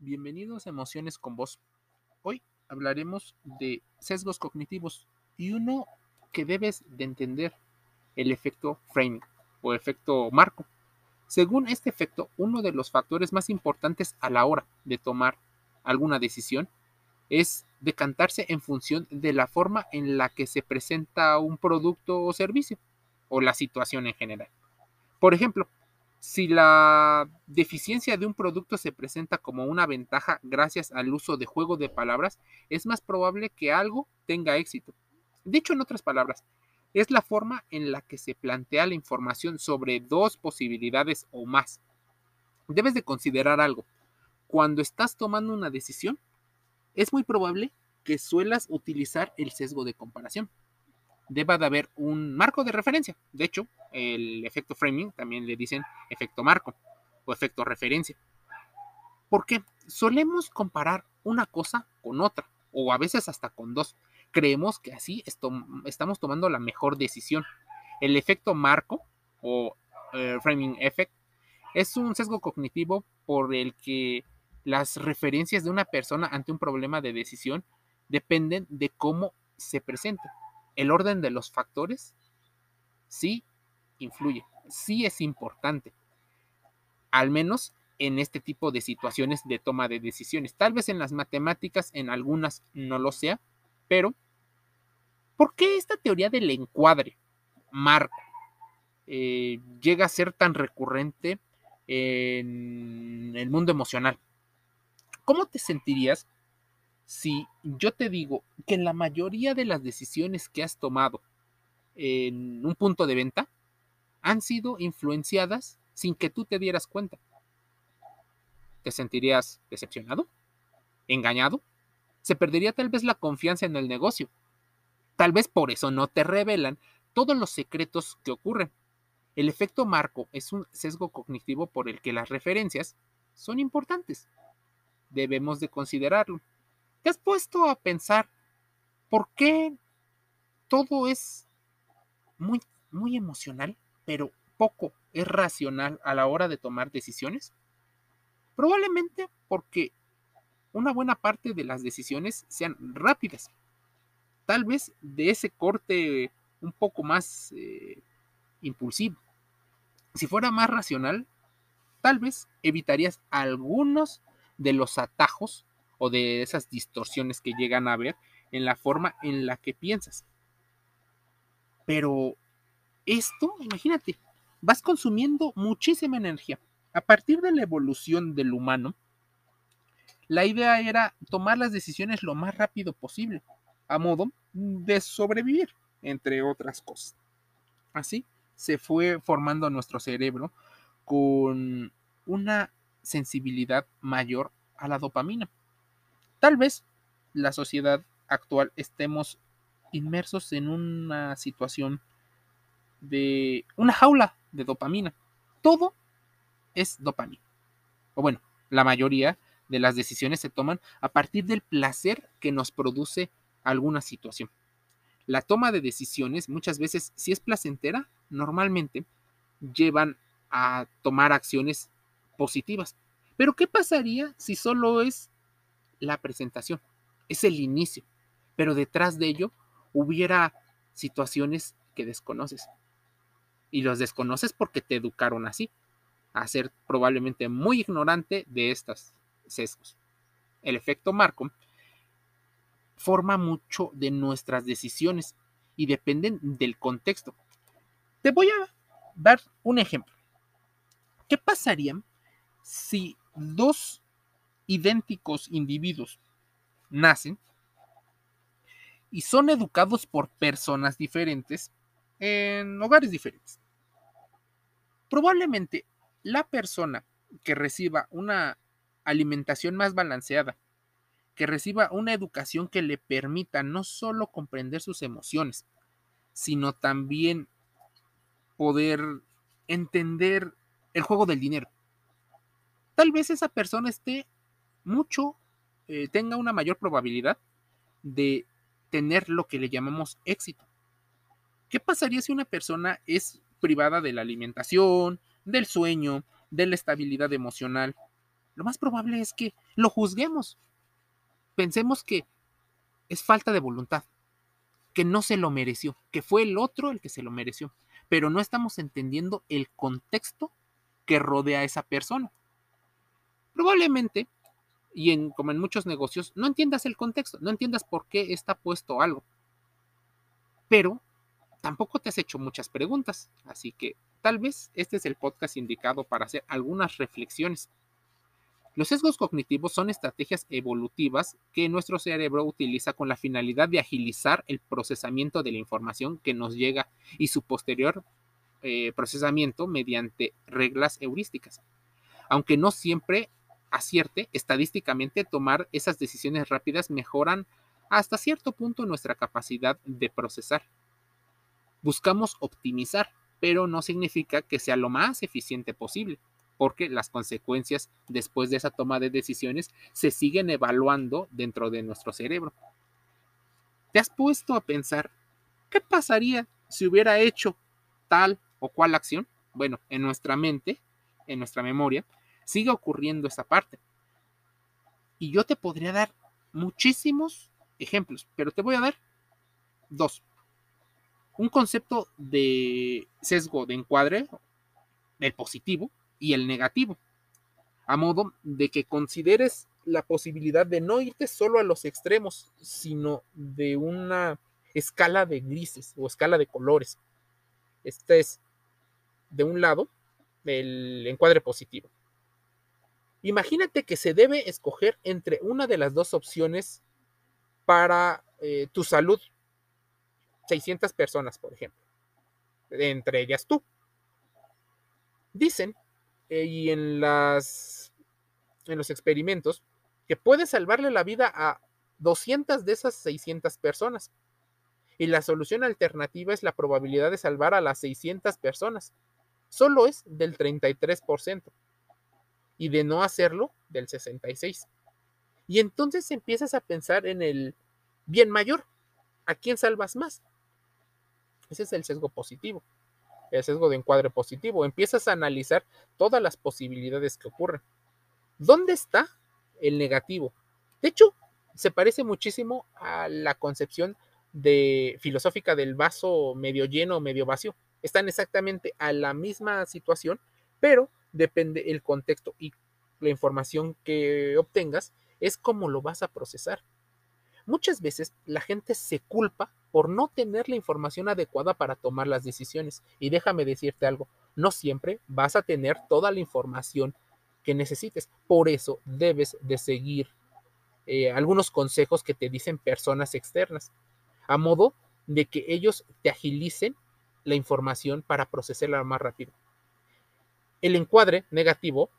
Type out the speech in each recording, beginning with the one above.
Bienvenidos a Emociones con Vos. Hoy hablaremos de sesgos cognitivos y uno que debes de entender, el efecto framing o efecto marco. Según este efecto, uno de los factores más importantes a la hora de tomar alguna decisión es decantarse en función de la forma en la que se presenta un producto o servicio o la situación en general. Por ejemplo, si la deficiencia de un producto se presenta como una ventaja gracias al uso de juego de palabras, es más probable que algo tenga éxito. Dicho en otras palabras, es la forma en la que se plantea la información sobre dos posibilidades o más. Debes de considerar algo. Cuando estás tomando una decisión, es muy probable que suelas utilizar el sesgo de comparación deba de haber un marco de referencia. De hecho, el efecto framing también le dicen efecto marco o efecto referencia. Porque solemos comparar una cosa con otra o a veces hasta con dos. Creemos que así estamos tomando la mejor decisión. El efecto marco o eh, framing effect es un sesgo cognitivo por el que las referencias de una persona ante un problema de decisión dependen de cómo se presenta el orden de los factores sí influye, sí es importante, al menos en este tipo de situaciones de toma de decisiones. Tal vez en las matemáticas, en algunas no lo sea, pero ¿por qué esta teoría del encuadre, marco, eh, llega a ser tan recurrente en el mundo emocional? ¿Cómo te sentirías si yo te digo que la mayoría de las decisiones que has tomado en un punto de venta han sido influenciadas sin que tú te dieras cuenta. ¿Te sentirías decepcionado? ¿Engañado? Se perdería tal vez la confianza en el negocio. Tal vez por eso no te revelan todos los secretos que ocurren. El efecto marco es un sesgo cognitivo por el que las referencias son importantes. Debemos de considerarlo. ¿Te has puesto a pensar por qué todo es muy, muy emocional, pero poco es racional a la hora de tomar decisiones? Probablemente porque una buena parte de las decisiones sean rápidas. Tal vez de ese corte un poco más eh, impulsivo. Si fuera más racional, tal vez evitarías algunos de los atajos o de esas distorsiones que llegan a ver en la forma en la que piensas. Pero esto, imagínate, vas consumiendo muchísima energía. A partir de la evolución del humano, la idea era tomar las decisiones lo más rápido posible, a modo de sobrevivir, entre otras cosas. Así se fue formando nuestro cerebro con una sensibilidad mayor a la dopamina. Tal vez la sociedad actual estemos inmersos en una situación de una jaula de dopamina. Todo es dopamina. O bueno, la mayoría de las decisiones se toman a partir del placer que nos produce alguna situación. La toma de decisiones muchas veces, si es placentera, normalmente llevan a tomar acciones positivas. Pero ¿qué pasaría si solo es la presentación, es el inicio, pero detrás de ello hubiera situaciones que desconoces. Y los desconoces porque te educaron así, a ser probablemente muy ignorante de estos sesgos. El efecto Marco forma mucho de nuestras decisiones y dependen del contexto. Te voy a dar un ejemplo. ¿Qué pasaría si dos idénticos individuos nacen y son educados por personas diferentes en hogares diferentes. Probablemente la persona que reciba una alimentación más balanceada, que reciba una educación que le permita no solo comprender sus emociones, sino también poder entender el juego del dinero. Tal vez esa persona esté mucho, eh, tenga una mayor probabilidad de tener lo que le llamamos éxito. ¿Qué pasaría si una persona es privada de la alimentación, del sueño, de la estabilidad emocional? lo más probable es que lo juzguemos. Pensemos que es falta de voluntad, que no se lo mereció, que fue el otro el que se lo mereció, pero no estamos entendiendo el contexto que rodea a esa persona. Probablemente, y como en muchos negocios, no entiendas el contexto, no entiendas por qué está puesto algo. Pero tampoco te has hecho muchas preguntas, así que tal vez este es el podcast indicado para hacer algunas reflexiones. Los sesgos cognitivos son estrategias evolutivas que nuestro cerebro utiliza con la finalidad de agilizar el procesamiento de la información que nos llega y su posterior eh, procesamiento mediante reglas heurísticas. Aunque no siempre acierte, estadísticamente tomar esas decisiones rápidas mejoran hasta cierto punto nuestra capacidad de procesar. Buscamos optimizar, pero no significa que sea lo más eficiente posible, porque las consecuencias después de esa toma de decisiones se siguen evaluando dentro de nuestro cerebro. ¿Te has puesto a pensar qué pasaría si hubiera hecho tal o cual acción? Bueno, en nuestra mente, en nuestra memoria, sigue ocurriendo esa parte. Y yo te podría dar muchísimos ejemplos, pero te voy a dar dos. Un concepto de sesgo de encuadre, el positivo y el negativo, a modo de que consideres la posibilidad de no irte solo a los extremos, sino de una escala de grises o escala de colores. Este es, de un lado, el encuadre positivo. Imagínate que se debe escoger entre una de las dos opciones para eh, tu salud. 600 personas, por ejemplo. Entre ellas tú. Dicen, eh, y en, las, en los experimentos, que puedes salvarle la vida a 200 de esas 600 personas. Y la solución alternativa es la probabilidad de salvar a las 600 personas. Solo es del 33% y de no hacerlo del 66. Y entonces empiezas a pensar en el bien mayor. ¿A quién salvas más? Ese es el sesgo positivo, el sesgo de encuadre positivo. Empiezas a analizar todas las posibilidades que ocurren. ¿Dónde está el negativo? De hecho, se parece muchísimo a la concepción filosófica del vaso medio lleno o medio vacío. Están exactamente a la misma situación, pero depende el contexto y la información que obtengas es cómo lo vas a procesar. Muchas veces la gente se culpa por no tener la información adecuada para tomar las decisiones. Y déjame decirte algo, no siempre vas a tener toda la información que necesites. Por eso debes de seguir eh, algunos consejos que te dicen personas externas, a modo de que ellos te agilicen la información para procesarla más rápido. El encuadre negativo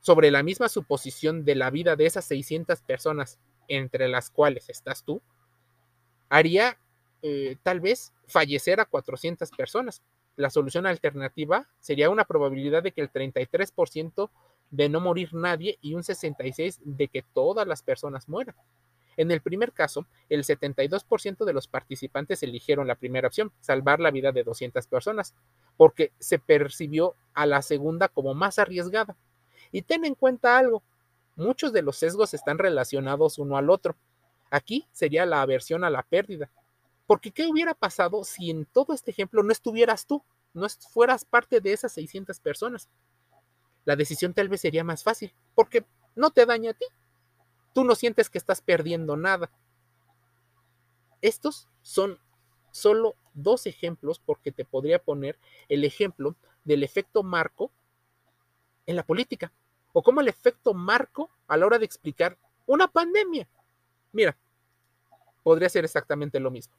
sobre la misma suposición de la vida de esas 600 personas, entre las cuales estás tú, haría eh, tal vez fallecer a 400 personas. La solución alternativa sería una probabilidad de que el 33% de no morir nadie y un 66% de que todas las personas mueran. En el primer caso, el 72% de los participantes eligieron la primera opción, salvar la vida de 200 personas, porque se percibió a la segunda como más arriesgada. Y ten en cuenta algo, muchos de los sesgos están relacionados uno al otro. Aquí sería la aversión a la pérdida. Porque ¿qué hubiera pasado si en todo este ejemplo no estuvieras tú, no fueras parte de esas 600 personas? La decisión tal vez sería más fácil, porque no te daña a ti, tú no sientes que estás perdiendo nada. Estos son solo dos ejemplos porque te podría poner el ejemplo del efecto marco en la política o como el efecto marco a la hora de explicar una pandemia. Mira, podría ser exactamente lo mismo.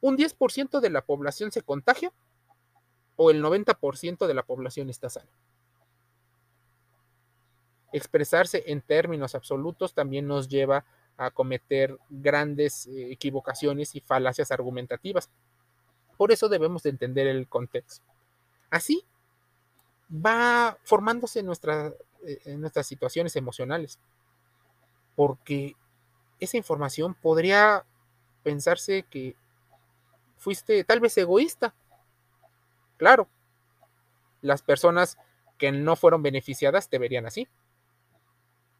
Un 10% de la población se contagia o el 90% de la población está sana. Expresarse en términos absolutos también nos lleva a cometer grandes eh, equivocaciones y falacias argumentativas. Por eso debemos de entender el contexto. Así va formándose eh, en nuestras situaciones emocionales, porque esa información podría pensarse que fuiste tal vez egoísta. Claro, las personas que no fueron beneficiadas te verían así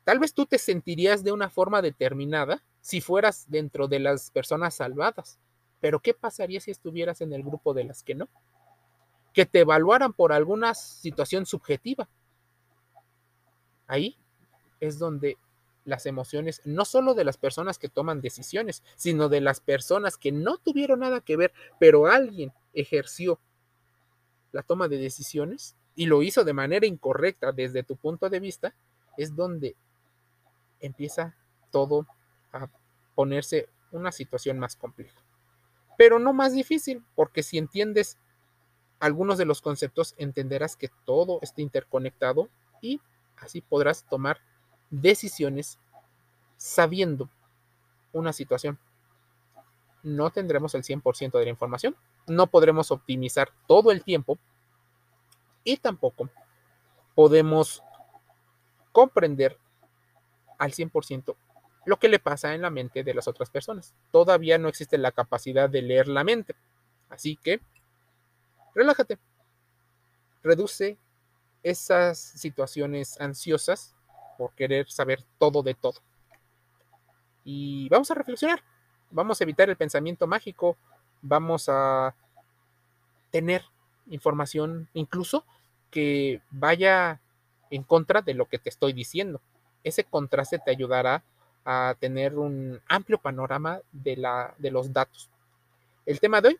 Tal vez tú te sentirías de una forma determinada si fueras dentro de las personas salvadas, pero ¿qué pasaría si estuvieras en el grupo de las que no? Que te evaluaran por alguna situación subjetiva. Ahí es donde las emociones, no solo de las personas que toman decisiones, sino de las personas que no tuvieron nada que ver, pero alguien ejerció la toma de decisiones y lo hizo de manera incorrecta desde tu punto de vista, es donde empieza todo a ponerse una situación más compleja. Pero no más difícil, porque si entiendes algunos de los conceptos, entenderás que todo está interconectado y así podrás tomar decisiones sabiendo una situación. No tendremos el 100% de la información, no podremos optimizar todo el tiempo y tampoco podemos comprender al 100% lo que le pasa en la mente de las otras personas. Todavía no existe la capacidad de leer la mente. Así que, relájate. Reduce esas situaciones ansiosas por querer saber todo de todo. Y vamos a reflexionar. Vamos a evitar el pensamiento mágico. Vamos a tener información incluso que vaya en contra de lo que te estoy diciendo. Ese contraste te ayudará a tener un amplio panorama de, la, de los datos. El tema de hoy,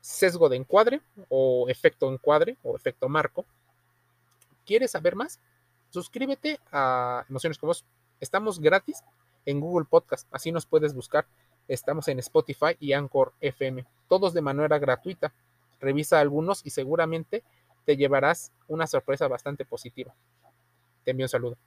sesgo de encuadre o efecto encuadre o efecto marco. ¿Quieres saber más? Suscríbete a Emociones con. Estamos gratis en Google Podcast, así nos puedes buscar. Estamos en Spotify y Anchor FM, todos de manera gratuita. Revisa algunos y seguramente te llevarás una sorpresa bastante positiva. Te envío un saludo.